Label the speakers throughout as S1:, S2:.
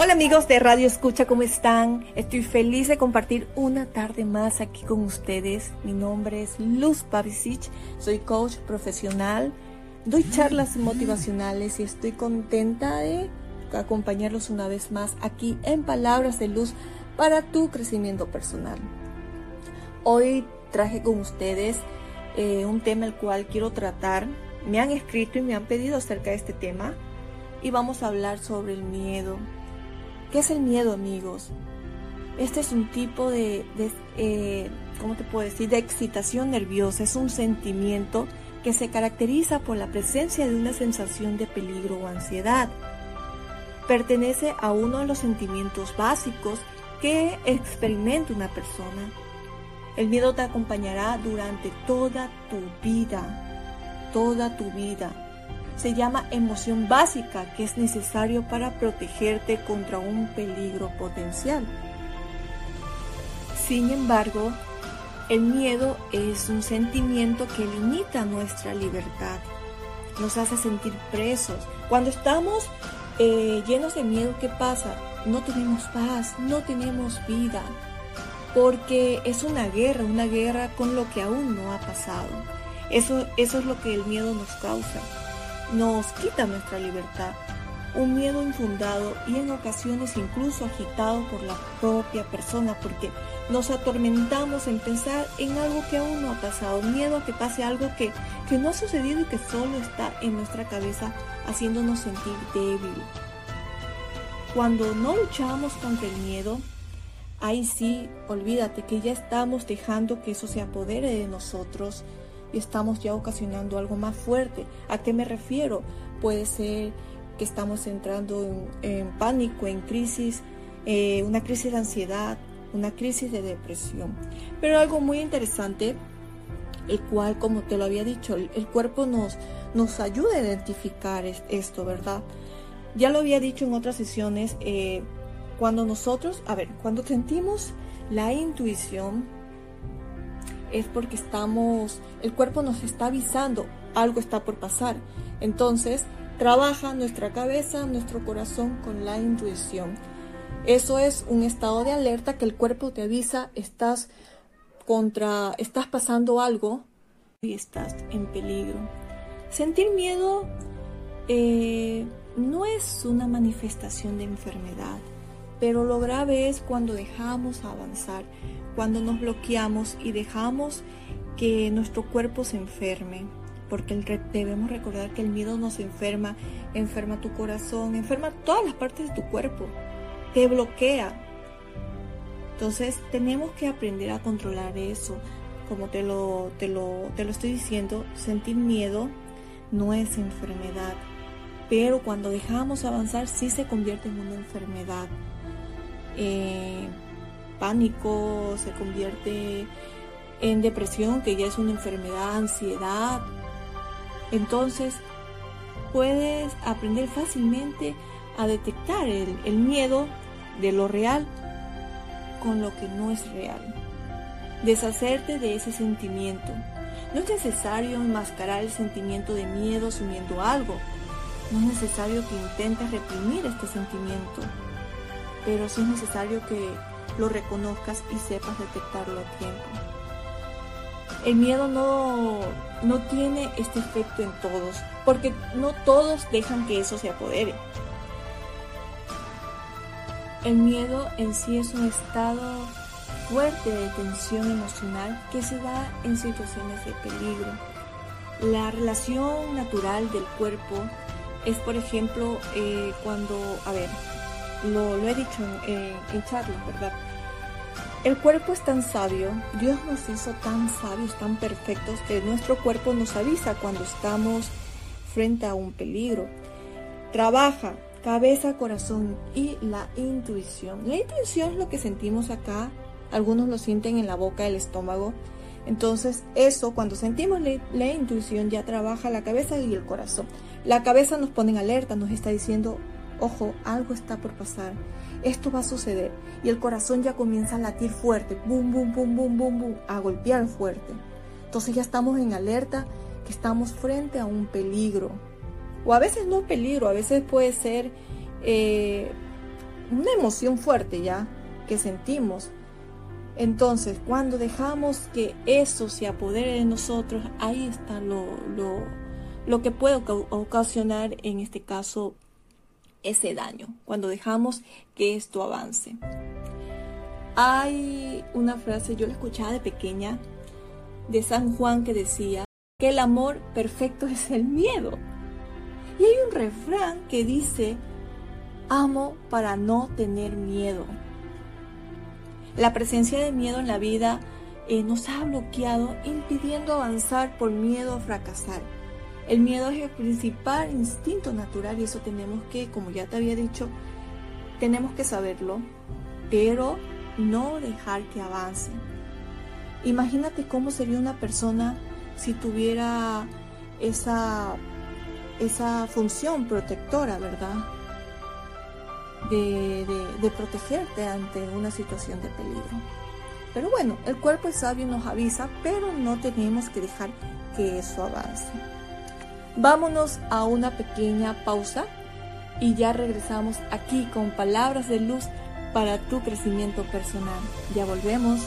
S1: Hola amigos de Radio Escucha, ¿cómo están? Estoy feliz de compartir una tarde más aquí con ustedes. Mi nombre es Luz Pavicic, soy coach profesional, doy charlas motivacionales y estoy contenta de acompañarlos una vez más aquí en Palabras de Luz para tu crecimiento personal. Hoy traje con ustedes eh, un tema el cual quiero tratar. Me han escrito y me han pedido acerca de este tema y vamos a hablar sobre el miedo ¿Qué es el miedo, amigos? Este es un tipo de, eh, ¿cómo te puedo decir?, de excitación nerviosa. Es un sentimiento que se caracteriza por la presencia de una sensación de peligro o ansiedad. Pertenece a uno de los sentimientos básicos que experimenta una persona. El miedo te acompañará durante toda tu vida, toda tu vida se llama emoción básica que es necesario para protegerte contra un peligro potencial. Sin embargo, el miedo es un sentimiento que limita nuestra libertad, nos hace sentir presos. Cuando estamos eh, llenos de miedo, ¿qué pasa? No tenemos paz, no tenemos vida, porque es una guerra, una guerra con lo que aún no ha pasado. Eso, eso es lo que el miedo nos causa nos quita nuestra libertad, un miedo infundado y en ocasiones incluso agitado por la propia persona porque nos atormentamos en pensar en algo que aún no ha pasado, miedo a que pase algo que, que no ha sucedido y que solo está en nuestra cabeza haciéndonos sentir débil. Cuando no luchamos contra el miedo, ahí sí, olvídate que ya estamos dejando que eso se apodere de nosotros y estamos ya ocasionando algo más fuerte. ¿A qué me refiero? Puede ser que estamos entrando en, pánico, en crisis, eh, una crisis de ansiedad, una crisis de depresión. Pero algo muy interesante, el cual, como te lo había dicho, el, cuerpo nos, nos ayuda a identificar esto, ¿verdad? Ya lo había dicho en otras sesiones, eh, cuando nosotros, a ver, cuando sentimos la intuición, es porque estamos, el cuerpo nos está avisando, algo está por pasar. Entonces, trabaja nuestra cabeza, nuestro corazón con la intuición. Eso es un estado de alerta que el cuerpo te avisa, estás contra, estás pasando algo y estás en peligro. Sentir miedo eh, no es una manifestación de enfermedad, pero lo grave es cuando dejamos avanzar, cuando nos bloqueamos y dejamos que nuestro cuerpo se enferme, porque debemos recordar que el miedo nos enferma, enferma tu corazón, enferma todas las partes de tu cuerpo, te bloquea. Entonces tenemos que aprender a controlar eso. Como te lo, te lo, te lo estoy diciendo, sentir miedo no es enfermedad, pero cuando dejamos avanzar sí se convierte en una enfermedad. Eh, pánico, se convierte en depresión, que ya es una enfermedad, ansiedad. Entonces, puedes aprender fácilmente a detectar el, el miedo de lo real con lo que no es real. Deshacerte de ese sentimiento. No es necesario enmascarar el sentimiento de miedo asumiendo algo. No es necesario que intentes reprimir este sentimiento. Pero sí es necesario que lo reconozcas y sepas detectarlo a tiempo. El miedo no, no tiene este efecto en todos, porque no todos dejan que eso se apodere. El miedo en sí es un estado fuerte de tensión emocional que se da en situaciones de peligro. La relación natural del cuerpo es, por ejemplo, eh, cuando, a ver, lo, he dicho en, en charlas, ¿verdad? El cuerpo es tan sabio, Dios nos hizo tan sabios, tan perfectos, que nuestro cuerpo nos avisa cuando estamos frente a un peligro. Trabaja cabeza, corazón y la intuición. La intuición es lo que sentimos acá, algunos lo sienten en la boca, el estómago. Entonces eso, cuando sentimos la, la intuición, ya trabaja la cabeza y el corazón. La cabeza nos pone en alerta, nos está diciendo, ojo, algo está por pasar, esto va a suceder. Y el corazón ya comienza a latir fuerte, boom, boom, boom, boom, boom, boom, a golpear fuerte. Entonces ya estamos en alerta que estamos frente a un peligro. O a veces no peligro, a veces puede ser eh, emoción fuerte ya que sentimos. Entonces, cuando dejamos que eso se apodere de nosotros, ahí está lo, lo, lo que puede ocasionar en este caso ese daño, cuando dejamos que esto avance. Hay una frase, yo la escuchaba de pequeña, de San Juan que decía que el amor perfecto es el miedo. Y hay un refrán que dice, amo para no tener miedo. La presencia de miedo en la vida eh, nos ha bloqueado impidiendo avanzar por miedo a fracasar. El miedo es el principal instinto natural y eso tenemos que, como ya te había dicho, tenemos que saberlo, pero no dejar que avance. Imagínate cómo sería una persona si tuviera esa, esa función protectora, ¿verdad? De, de, protegerte ante una situación de peligro. Pero bueno, el cuerpo es sabio nos avisa, pero no tenemos que dejar que eso avance. Vámonos a una pequeña pausa y ya regresamos aquí con palabras de luz para tu crecimiento personal. Ya volvemos.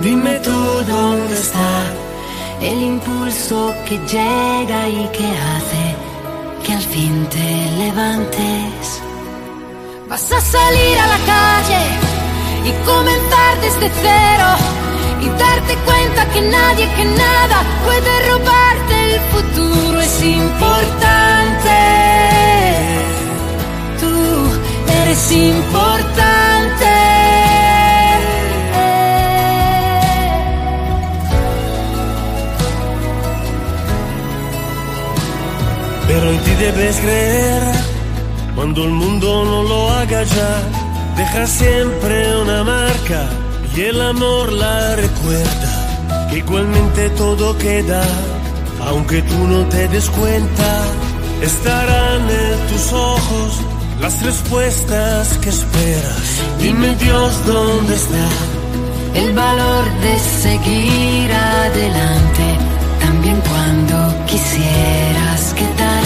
S2: Dime tú dónde está
S3: el impulso que llega y que hace que al fin te levantes. Vas a salir a la calle y comenzar desde cero y darte cuenta que nadie, que nada puede robarte el futuro. Es importante. Tú eres importante.
S2: Pero en ti debes creer cuando el mundo no lo haga ya. Deja siempre una marca y el amor la recuerda. Que igualmente todo queda, aunque tú no te des cuenta. Estarán en tus ojos las respuestas que esperas. Dime Dios dónde está
S3: el valor de seguir adelante, también cuando quisieras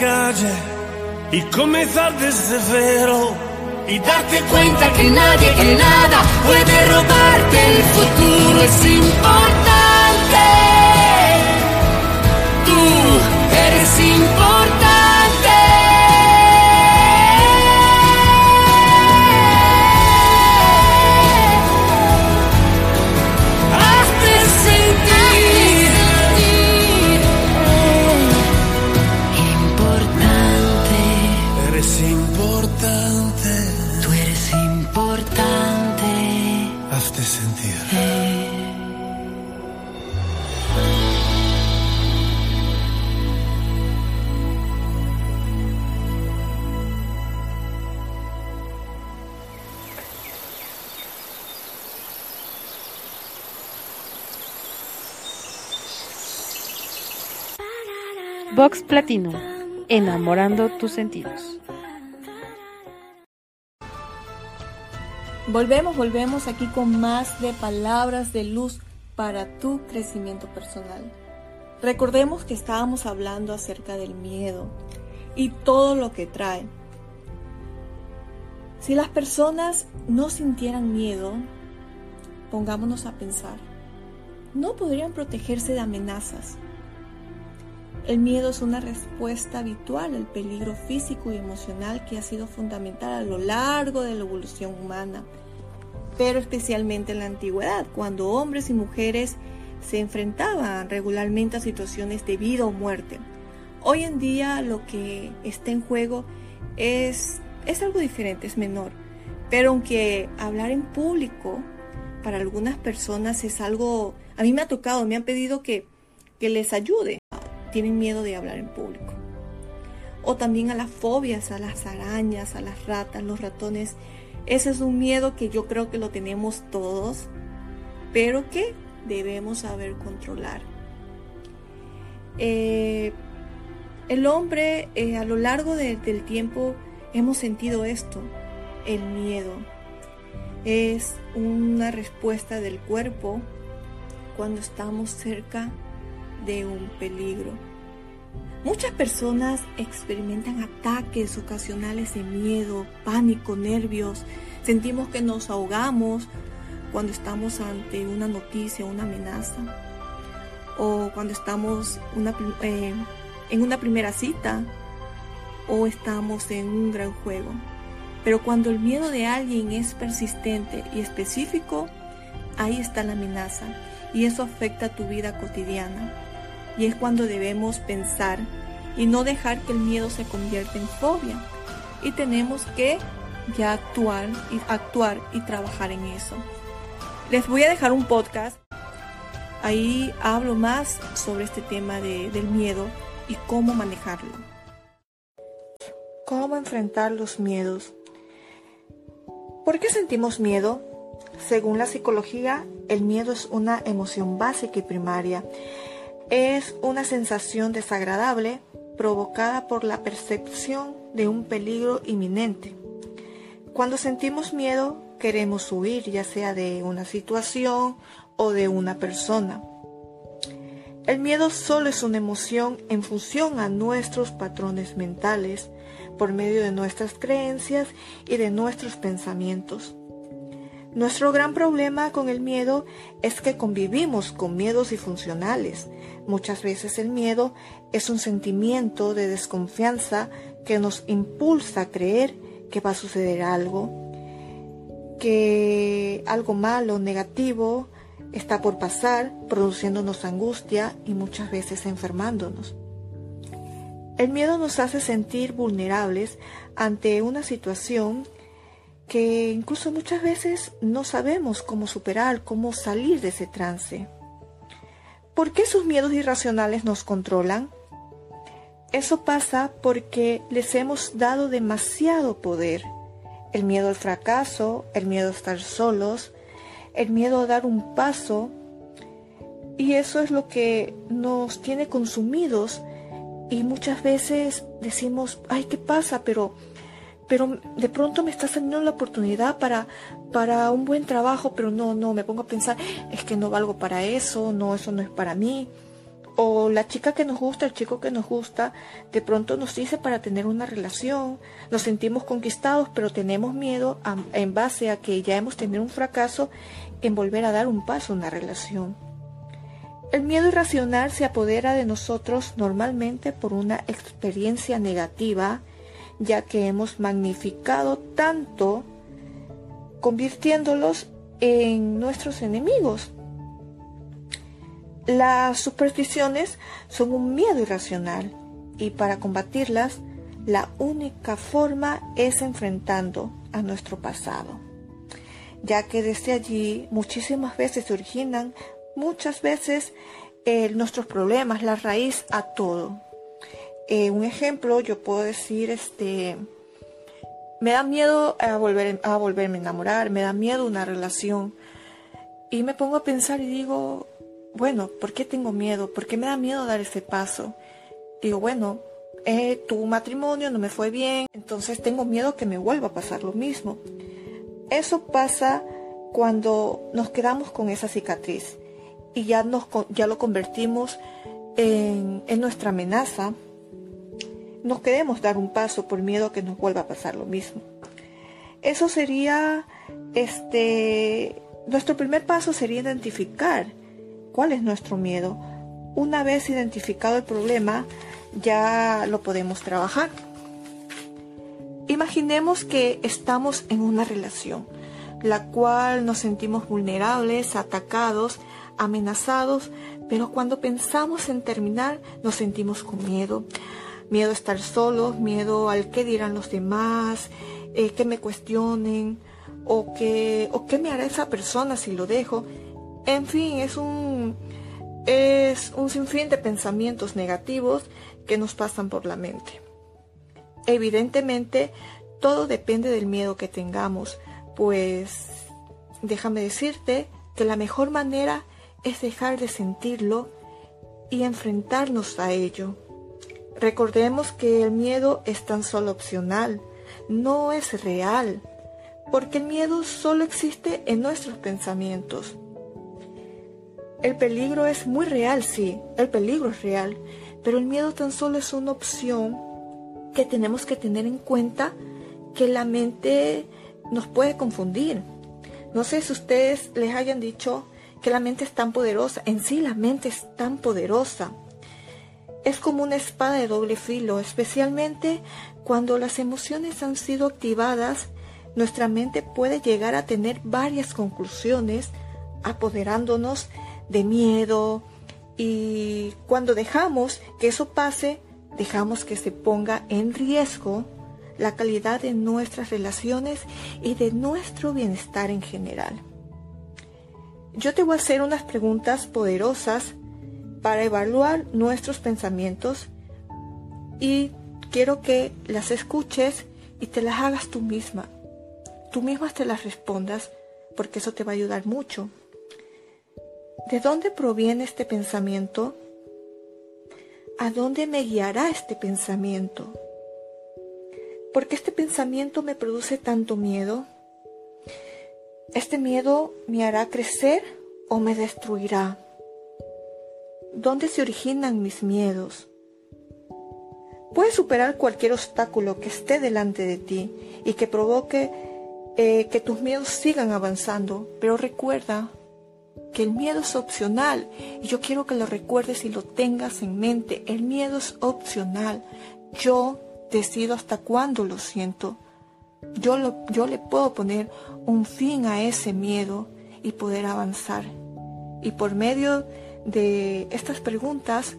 S2: Calle y comenzar desde cero
S3: y darte cuenta que nadie, que nada puede robarte el futuro. Es importante. Tú
S4: Vox Platinum, enamorando tus sentidos.
S1: Volvemos, volvemos aquí con más de palabras de luz para tu crecimiento personal. Recordemos que estábamos hablando acerca del miedo y todo lo que trae. Si las personas no sintieran miedo, pongámonos a pensar, no podrían protegerse de amenazas. El miedo es una respuesta habitual al peligro físico y emocional que ha sido fundamental a lo largo de la evolución humana, pero especialmente en la antigüedad, cuando hombres y mujeres se enfrentaban regularmente a situaciones de vida o muerte. Hoy en día lo que está en juego es, es algo diferente, es menor, pero aunque hablar en público para algunas personas es algo, a mí me ha tocado, me han pedido que, que les ayude tienen miedo de hablar en público. O también a las fobias, a las arañas, a las ratas, los ratones. Ese es un miedo que yo creo que lo tenemos todos, pero que debemos saber controlar. Eh, el hombre eh, a lo largo del tiempo hemos sentido esto, el miedo. Es una respuesta del cuerpo cuando estamos cerca de un peligro. Muchas personas experimentan ataques ocasionales de miedo, pánico, nervios. Sentimos que nos ahogamos cuando estamos ante una noticia, una amenaza. O cuando estamos eh, en una primera cita. O estamos en un gran juego. Pero cuando el miedo de alguien es persistente y específico, ahí está la amenaza. Y eso afecta tu vida cotidiana y es cuando debemos pensar y no dejar que el miedo se convierta en fobia. Y tenemos que ya actuar y actuar y trabajar en eso. Les voy a dejar un podcast. Ahí hablo más sobre este tema del miedo y cómo manejarlo. ¿Cómo enfrentar los miedos? ¿Por qué sentimos miedo? Según la psicología, el miedo es una emoción básica y primaria es una sensación desagradable provocada por la percepción de un peligro inminente. Cuando sentimos miedo, queremos huir ya sea de una situación o de una persona. El miedo solo es una emoción en función a nuestros patrones mentales, por medio de nuestras creencias y de nuestros pensamientos. Nuestro gran problema con el miedo es que convivimos con miedos disfuncionales. Muchas veces el miedo es un sentimiento de desconfianza que nos impulsa a creer que va a suceder algo, que algo malo, negativo, está por pasar, produciéndonos angustia y muchas veces enfermándonos. El miedo nos hace sentir vulnerables ante una situación que incluso muchas veces no sabemos cómo superar, cómo salir de ese trance. ¿Por qué esos miedos irracionales nos controlan? Eso pasa porque les hemos dado demasiado poder. El miedo al fracaso, el miedo a estar solos, el miedo a dar un paso. Y eso es lo que nos tiene consumidos. Y muchas veces decimos, ay, ¿qué pasa? Pero pero de pronto me está saliendo la oportunidad para, para un buen trabajo, pero no, no, me pongo a pensar, es que no valgo para eso, no, eso no es para mí. O la chica que nos gusta, el chico que nos gusta, de pronto nos dice para tener una relación, nos sentimos conquistados, pero tenemos miedo en base a que ya hemos tenido un fracaso en volver a dar un paso en una relación. El miedo irracional se apodera de nosotros normalmente por una experiencia negativa ya que hemos magnificado tanto, convirtiéndolos en nuestros enemigos. Las supersticiones son un miedo irracional y para combatirlas la única forma es enfrentando a nuestro pasado. ya que desde allí muchísimas veces se originan, muchas veces eh, nuestros problemas, la raíz a todo. Eh, un ejemplo, yo puedo decir, este, me da miedo a, volver, a volverme a enamorar, me da miedo una relación. Y me pongo a pensar y digo, bueno, ¿por qué tengo miedo? ¿Por qué me da miedo dar ese paso? Digo, bueno, eh, tu matrimonio no me fue bien, entonces tengo miedo que me vuelva a pasar lo mismo. Eso pasa cuando nos quedamos con esa cicatriz y ya, nos, ya lo convertimos en, en nuestra amenaza. Nos queremos dar un paso por miedo a que nos vuelva a pasar lo mismo. Eso sería, este, nuestro primer paso sería identificar cuál es nuestro miedo. Una vez identificado el problema, ya lo podemos trabajar. Imaginemos que estamos en una relación, la cual nos sentimos vulnerables, atacados, amenazados, pero cuando pensamos en terminar nos sentimos con miedo. Miedo a estar solos, miedo al que dirán los demás, eh, que me cuestionen o que, o qué me hará esa persona si lo dejo. En fin, es un, es un sinfín de pensamientos negativos que nos pasan por la mente. Evidentemente, todo depende del miedo que tengamos, pues déjame decirte que la mejor manera es dejar de sentirlo y enfrentarnos a ello. Recordemos que el miedo es tan solo opcional, no es real, porque el miedo solo existe en nuestros pensamientos. El peligro es muy real, sí, el peligro es real, pero el miedo tan solo es una opción que tenemos que tener en cuenta que la mente nos puede confundir. No sé si ustedes les hayan dicho que la mente es tan poderosa. En sí la mente es tan poderosa. Es como una espada de doble filo, especialmente cuando las emociones han sido activadas. Nuestra mente puede llegar a tener varias conclusiones, apoderándonos de miedo, y cuando dejamos que eso pase, dejamos que se ponga en riesgo la calidad de nuestras relaciones y de nuestro bienestar en general. Yo te voy a hacer unas preguntas poderosas para evaluar nuestros pensamientos y quiero que las escuches y te las hagas tú misma. Tú misma te las respondas porque eso te va a ayudar mucho. ¿De dónde proviene este pensamiento? ¿A dónde me guiará este pensamiento? ¿Por qué este pensamiento me produce tanto miedo? ¿Este miedo me hará crecer o me destruirá? ¿Dónde se originan mis miedos? Puedes superar cualquier obstáculo que esté delante de ti y que provoque eh, que tus miedos sigan avanzando, pero recuerda que el miedo es opcional y yo quiero que lo recuerdes y lo tengas en mente. El miedo es opcional. Yo decido hasta cuándo lo siento. Yo, lo, yo le puedo poner un fin a ese miedo y poder avanzar. Y por medio de estas preguntas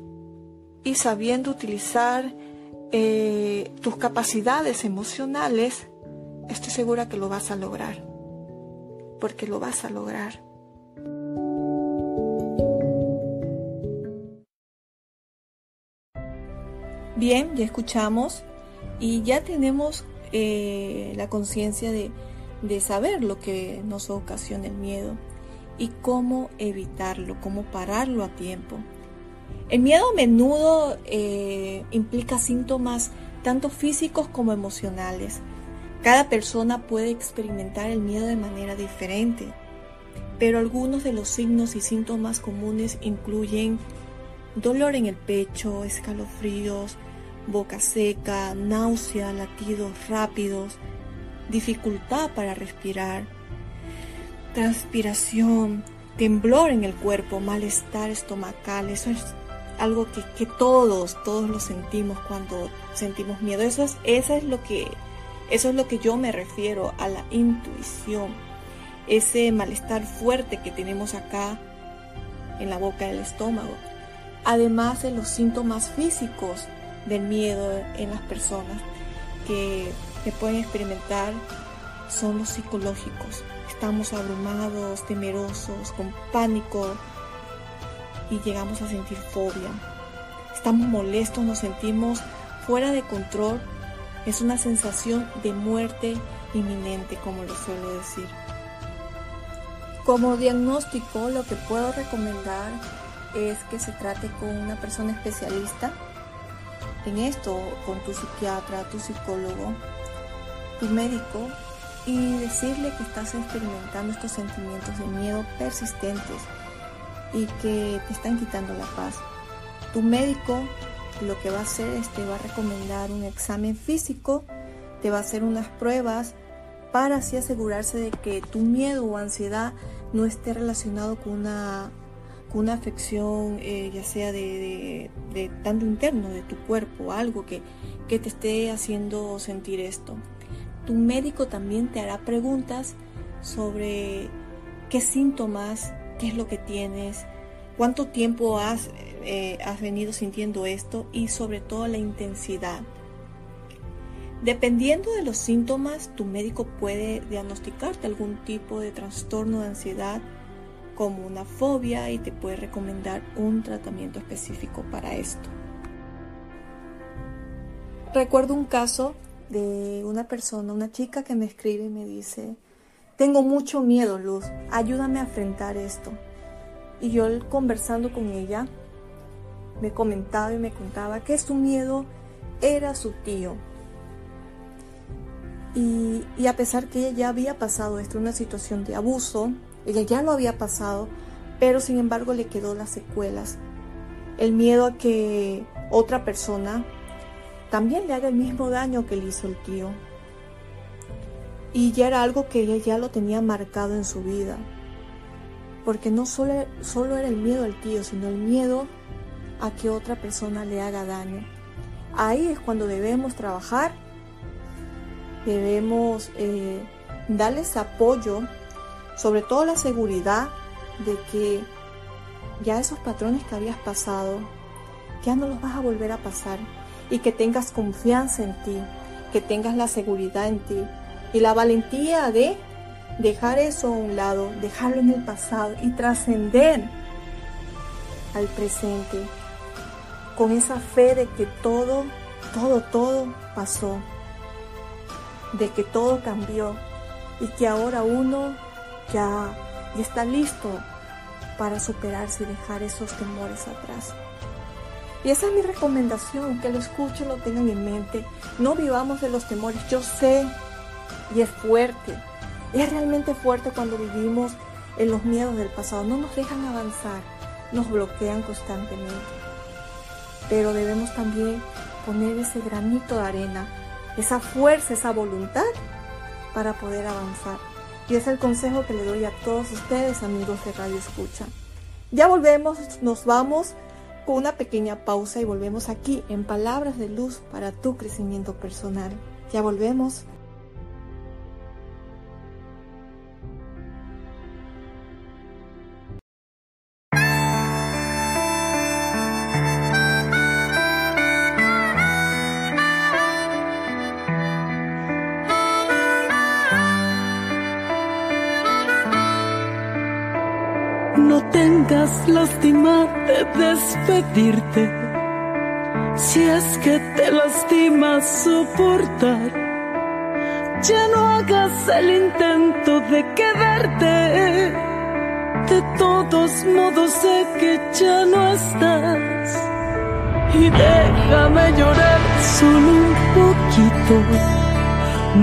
S1: y sabiendo utilizar eh, tus capacidades emocionales, estoy segura que lo vas a lograr. Porque lo vas a lograr. Bien, ya escuchamos y ya tenemos eh, la conciencia de, saber lo que nos ocasiona el miedo y cómo evitarlo, cómo pararlo a tiempo. El miedo a menudo eh, implica síntomas tanto físicos como emocionales. Cada persona puede experimentar el miedo de manera diferente, pero algunos de los signos y síntomas comunes incluyen dolor en el pecho, escalofríos, boca seca, náusea, latidos rápidos, dificultad para respirar, transpiración, temblor en el cuerpo, malestar estomacal. Eso es algo que, todos, todos lo sentimos cuando sentimos miedo. Eso es, eso es lo que, eso es lo que yo me refiero a la intuición. Ese malestar fuerte que tenemos acá en la boca del estómago. Además de los síntomas físicos del miedo en las personas que, pueden experimentar son los psicológicos. Estamos abrumados, temerosos, con pánico y llegamos a sentir fobia. Estamos molestos, nos sentimos fuera de control. Es una sensación de muerte inminente, como lo suelo decir. Como diagnóstico, lo que puedo recomendar es que se trate con una persona especialista en esto, con tu psiquiatra, tu psicólogo, tu médico, y decirle que estás experimentando estos sentimientos de miedo persistentes y que te están quitando la paz. Tu médico lo que va a hacer es te va a recomendar un examen físico, te va a hacer unas pruebas para así asegurarse de que tu miedo o ansiedad no esté relacionado con una, con una afección, eh, ya sea de, tanto interno, de tu cuerpo, algo que, que te esté haciendo sentir esto. Tu médico también te hará preguntas sobre qué síntomas, qué es lo que tienes, cuánto tiempo has, eh, has venido sintiendo esto y sobre todo la intensidad. Dependiendo de los síntomas, tu médico puede diagnosticarte algún tipo de trastorno de ansiedad como una fobia y te puede recomendar un tratamiento específico para esto. Recuerdo un caso de una persona, una chica que me escribe y me dice, tengo mucho miedo, Luz, ayúdame a enfrentar esto. Y yo conversando con ella, me comentaba y me contaba que su miedo era su tío, y, a pesar que ella ya había pasado esto, una situación de abuso, ella ya lo había pasado, pero sin embargo le quedó las secuelas. El miedo a que otra persona también le haga el mismo daño que le hizo el tío. Y ya era algo que ella ya lo tenía marcado en su vida. Porque no solo, solo era el miedo al tío, sino el miedo a que otra persona le haga daño. Ahí es cuando debemos trabajar debemos eh, darles apoyo, sobre todo la seguridad de que ya esos patrones que habías pasado, ya no los vas a volver a pasar y que tengas confianza en ti, que tengas la seguridad en ti y la valentía de dejar eso a un lado, dejarlo en el pasado y trascender al presente con esa fe de que todo, todo, todo pasó de que todo cambió y que ahora uno ya, está listo para superarse y dejar esos temores atrás. Y esa es mi recomendación, que lo escuchen, lo tengan en mente. No vivamos de los temores. Yo sé, y es fuerte. Es realmente fuerte cuando vivimos en los miedos del pasado. No nos dejan avanzar, nos bloquean constantemente. Pero debemos también poner ese granito de arena esa fuerza, esa voluntad para poder avanzar. Y es el consejo que le doy a todos ustedes, amigos de Radio Escucha. Ya volvemos, nos vamos con una pequeña pausa y volvemos aquí en Palabras de Luz para tu crecimiento personal. Ya volvemos.
S5: Lástima de despedirte. Si es que te lastima soportar, ya no hagas el intento de quedarte. De todos modos sé que ya no estás. Y déjame llorar solo un poquito.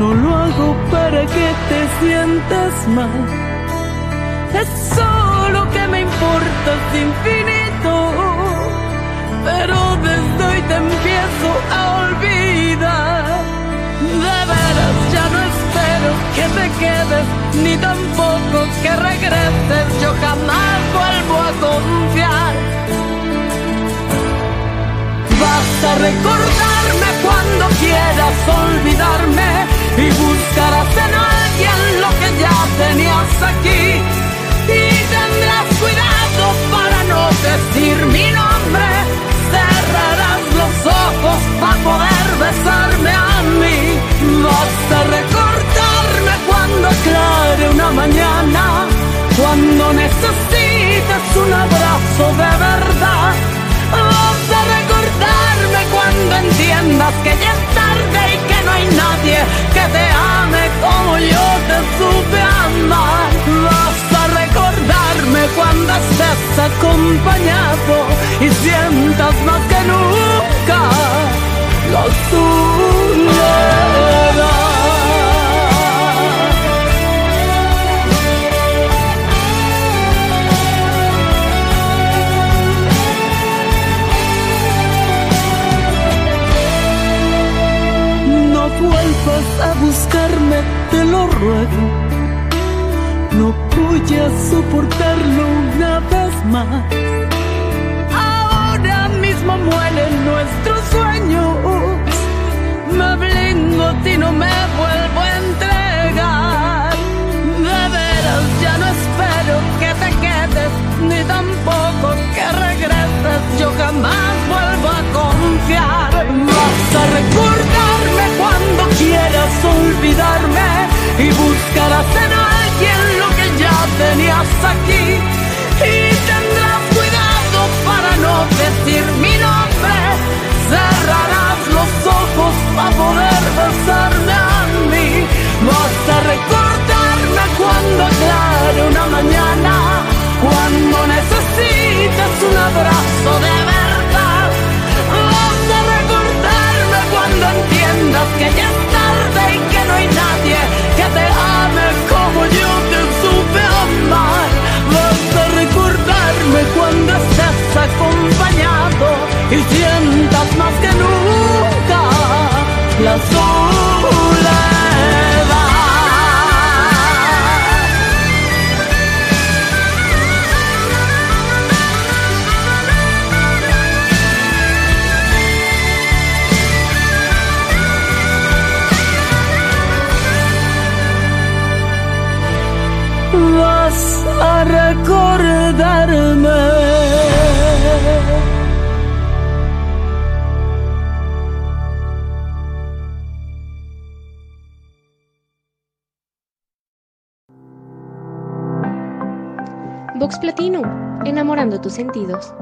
S5: No lo hago para que te sientas mal. Es importas infinito, pero desde hoy te empiezo a olvidar. De veras ya no espero que te quedes, ni tampoco que regreses, yo jamás vuelvo a confiar. Basta recordarme cuando quieras olvidarme y buscarás en alguien lo que ya tenías aquí para no decir mi nombre, cerrarás los ojos para poder besarme a mí. Vas a recordarme cuando aclare una mañana, cuando necesitas un abrazo de verdad. Vas a recordarme cuando entiendas que ya es tarde y que no hay nadie que te ame como yo te supe amar acompañado y sientas más que nunca la soledad. No vuelvas a buscarme, te lo ruego. No voy a soportarlo una vez más. Ahora mismo mueren nuestros sueños. Me blindo y no me vuelvo a entregar. De veras ya no espero que te quedes, ni tampoco que regreses. Yo jamás vuelvo a confiar. Vas a recordarme cuando quieras olvidarme y buscarás en aquí. Y tendrás cuidado para no decir mi nombre. Cerrarás los ojos para poder besarme a mí. Vas a recordarme cuando aclare una mañana. Cuando necesites un abrazo de verdad. Vas a recordarme cuando entiendas que ya y sientas más que nunca la
S4: Platinum, enamorando tus sentidos.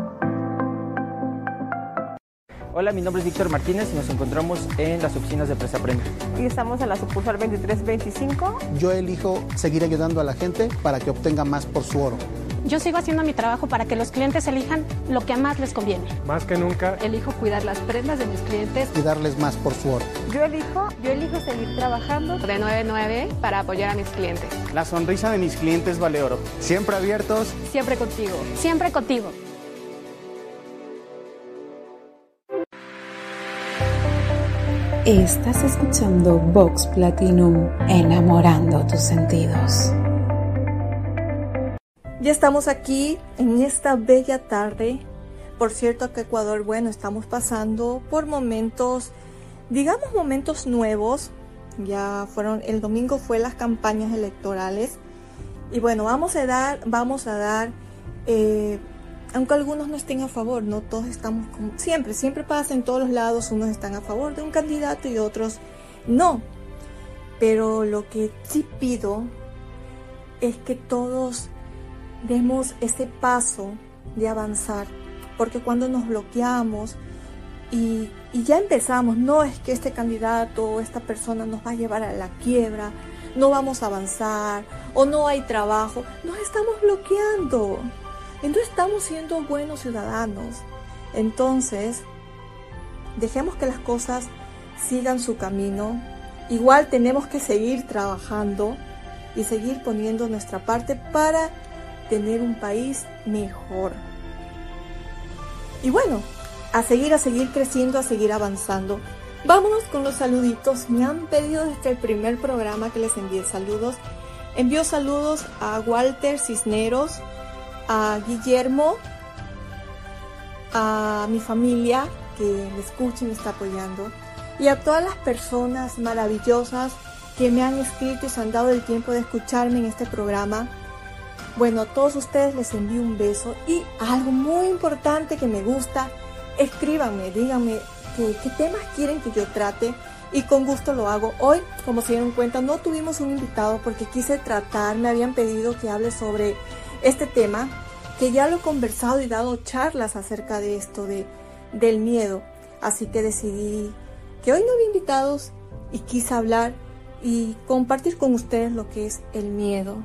S6: Hola, mi nombre es Víctor Martínez y nos encontramos en las oficinas de Presa Premio.
S7: y estamos en la sucursal 2325.
S8: Yo elijo seguir ayudando a la gente para que obtenga más por su oro.
S9: Yo sigo haciendo mi trabajo para que los clientes elijan lo que más les conviene.
S10: Más que nunca,
S11: Elijo cuidar las prendas de mis clientes.
S8: Y darles más por su oro.
S7: Yo elijo, yo elijo seguir trabajando.
S11: De 9 a 9 para apoyar a mis clientes.
S12: La sonrisa de mis clientes vale oro. Siempre abiertos.
S11: Siempre contigo.
S9: Siempre contigo.
S13: Estás escuchando Vox Platinum, enamorando tus sentidos.
S1: Ya estamos aquí en esta bella tarde. Por cierto que Ecuador, bueno, estamos pasando por momentos, digamos momentos nuevos. Ya fueron, el domingo fue las campañas electorales. Y bueno, vamos a dar, vamos a dar, eh, aunque algunos no estén a favor, no todos estamos como siempre, siempre pasa en todos los lados, unos están a favor de un candidato y otros no. Pero lo que sí pido es que todos demos ese paso de avanzar, porque cuando nos bloqueamos y, y, ya empezamos, no es que este candidato o esta persona nos va a llevar a la quiebra, no vamos a avanzar o no hay trabajo, nos estamos bloqueando, entonces estamos siendo buenos ciudadanos. Entonces, dejemos que las cosas sigan su camino, igual tenemos que seguir trabajando y seguir poniendo nuestra parte para tener un país mejor. Y bueno, a seguir, a seguir creciendo, a seguir avanzando. Vámonos con los saluditos. Me han pedido desde el primer programa que les envíe saludos. Envío saludos a Walter Cisneros, a Guillermo, a mi familia que me escucha y me está apoyando, y a todas las personas maravillosas que me han escrito y se han dado el tiempo de escucharme en este programa. Bueno, a todos ustedes les envío un beso y algo muy importante que me gusta, escríbanme, díganme qué, qué temas quieren que yo trate y con gusto lo hago. Hoy, como se dieron cuenta, no tuvimos un invitado porque quise tratar, me habían pedido que hable sobre este tema, que ya lo he conversado y dado charlas acerca de esto, de, del miedo. Así que decidí que hoy no había invitados y quise hablar y compartir con ustedes lo que es el miedo.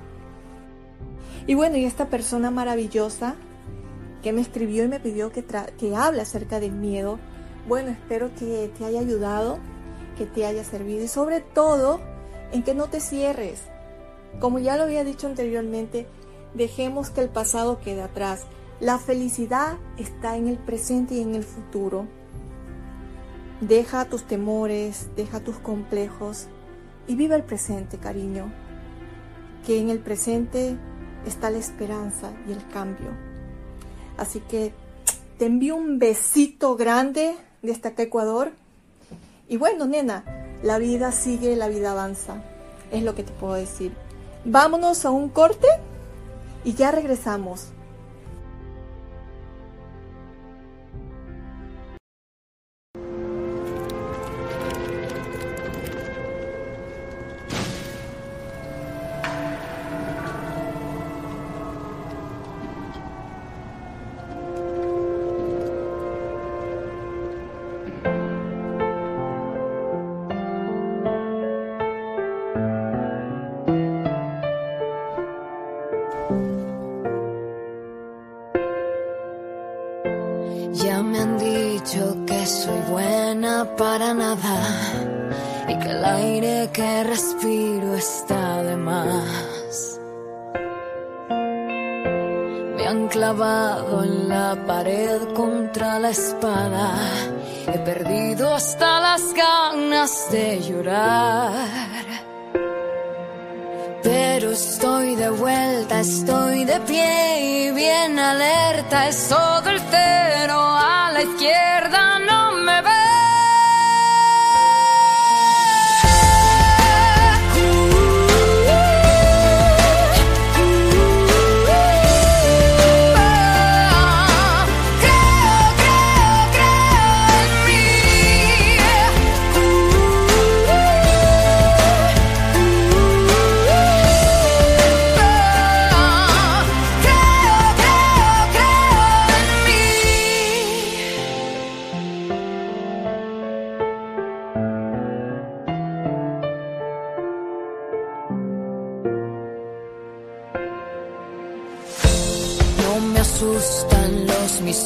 S1: Y bueno, y esta persona maravillosa que me escribió y me pidió que, que hable acerca del miedo. Bueno, espero que te haya ayudado, que te haya servido y sobre todo en que no te cierres. Como ya lo había dicho anteriormente, dejemos que el pasado quede atrás. La felicidad está en el presente y en el futuro. Deja tus temores, deja tus complejos y vive el presente, cariño. Que en el presente está la esperanza y el cambio. Así que te envío un besito grande desde acá Ecuador. Y bueno, nena, la vida sigue, la vida avanza. Es lo que te puedo decir. Vámonos a un corte y ya regresamos.
S3: Espada. He perdido hasta las ganas de llorar. Pero estoy de vuelta, estoy de pie y bien alerta. Es todo el cero a la izquierda,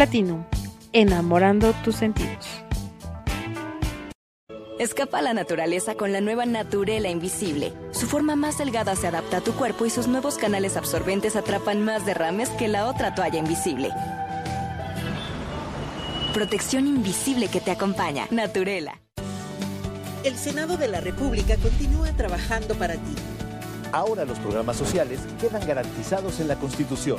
S4: Platinum, enamorando tus sentidos.
S10: Escapa a la naturaleza con la nueva Naturela Invisible. Su forma más delgada se adapta a tu cuerpo y sus nuevos canales absorbentes atrapan más derrames que la otra toalla invisible. Protección invisible que te acompaña. Naturela.
S14: El Senado de la República continúa trabajando para ti.
S15: Ahora los programas sociales quedan garantizados en la Constitución.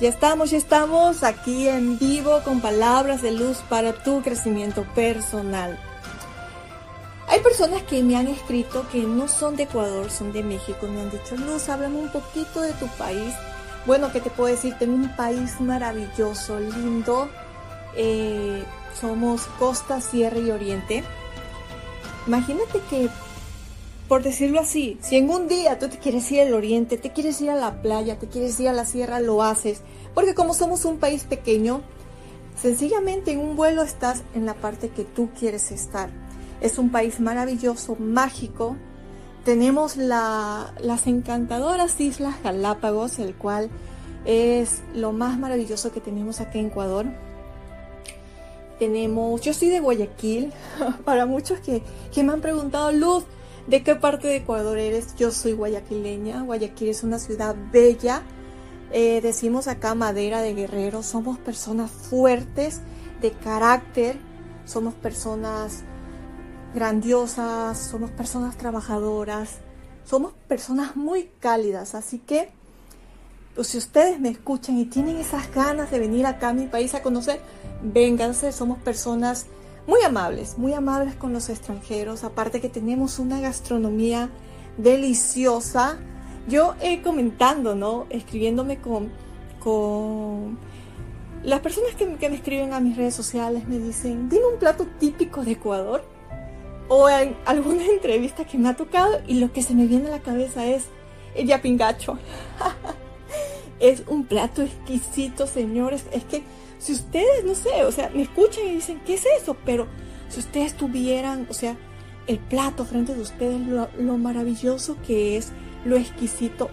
S1: Ya estamos, ya estamos aquí en vivo con palabras de luz para tu crecimiento personal. Hay personas que me han escrito que no son de Ecuador, son de México. Me han dicho, Luz, háblame un poquito de tu país. Bueno, ¿qué te puedo decir? Tengo un país maravilloso, lindo. Eh, somos costa, sierra y oriente. Imagínate que, por decirlo así, si en un día tú te quieres ir al oriente, te quieres ir a la playa, te quieres ir a la sierra, lo haces. Porque como somos un país pequeño, sencillamente en un vuelo estás en la parte que tú quieres estar. Es un país maravilloso, mágico. Tenemos la, las encantadoras Islas Galápagos, el cual es lo más maravilloso que tenemos aquí en Ecuador. Tenemos, yo soy de Guayaquil, para muchos que, que me han preguntado, Luz, ¿de qué parte de Ecuador eres? Yo soy guayaquileña, Guayaquil es una ciudad bella, eh, decimos acá madera de guerrero, somos personas fuertes, de carácter, somos personas grandiosas, somos personas trabajadoras, somos personas muy cálidas, así que pues, si ustedes me escuchan y tienen esas ganas de venir acá a mi país a conocer, vénganse, somos personas muy amables, muy amables con los extranjeros, aparte que tenemos una gastronomía deliciosa. Yo he comentando, ¿no? Escribiéndome con, con las personas que, que me escriben a mis redes sociales, me dicen, dime un plato típico de Ecuador o en alguna entrevista que me ha tocado y lo que se me viene a la cabeza es el yapingacho. es un plato exquisito, señores. Es que si ustedes, no sé, o sea, me escuchan y dicen, ¿qué es eso? Pero si ustedes tuvieran, o sea, el plato frente de ustedes, lo, lo maravilloso que es, lo exquisito.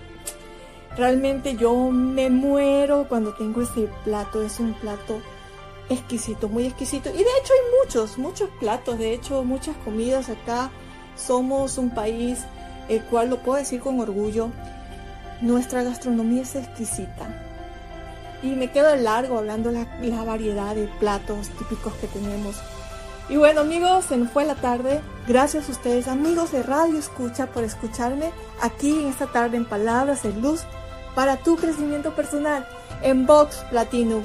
S1: Realmente yo me muero cuando tengo ese plato. Es un plato exquisito, muy exquisito. Y de hecho hay muchos, muchos platos, de hecho muchas comidas acá. Somos un país el cual lo puedo decir con orgullo. Nuestra gastronomía es exquisita. Y me quedo largo hablando la, la variedad de platos típicos que tenemos. Y bueno amigos, se nos fue la tarde. Gracias a ustedes amigos de Radio Escucha por escucharme aquí en esta tarde en Palabras de Luz para tu crecimiento personal en Vox Platinum.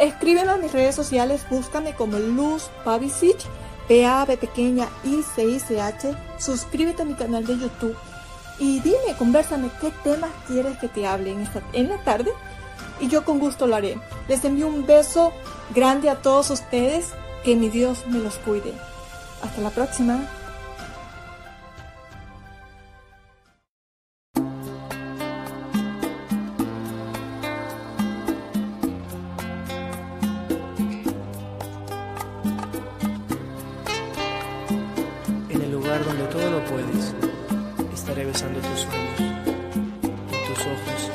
S1: Escríbeme a mis redes sociales, búscame como Luz Pavicic, P-A-B pequeña I-C-I-C-H. Suscríbete a mi canal de YouTube y dime, conversame qué temas quieres que te hable en, esta, en la tarde y yo con gusto lo haré. Les envío un beso grande a todos ustedes, que mi Dios me los cuide. Hasta la próxima.
S16: En el lugar donde todo lo puedes, estaré besando tus sueños, en tus ojos,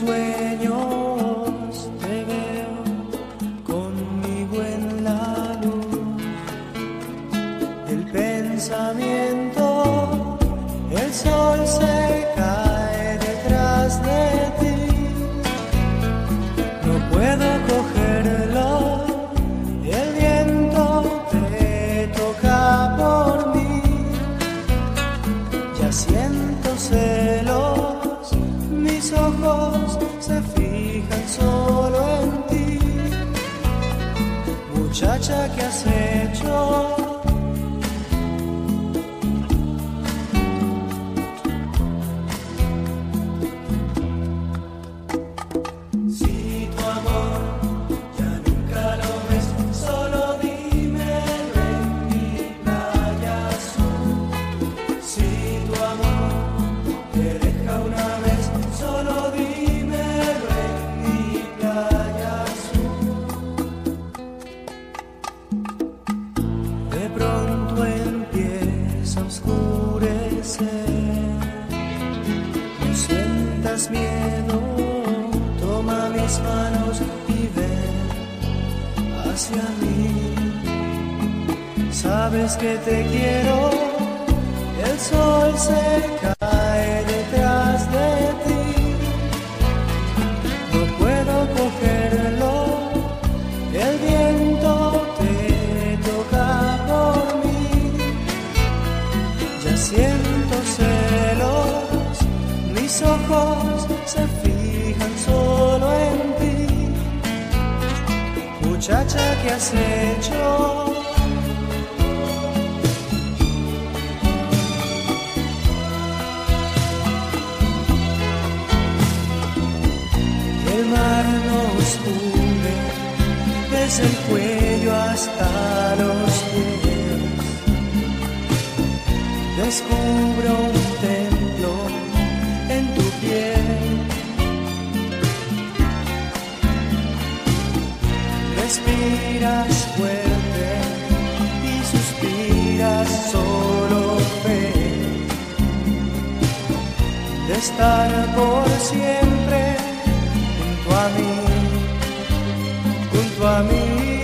S17: de hacia mí. Sabes que te quiero, el sol se has hecho? El mar nos cubre desde el cuello hasta los pies. Descubro Fuerte y suspiras solo fe de estar por siempre junto a mí, junto a mí.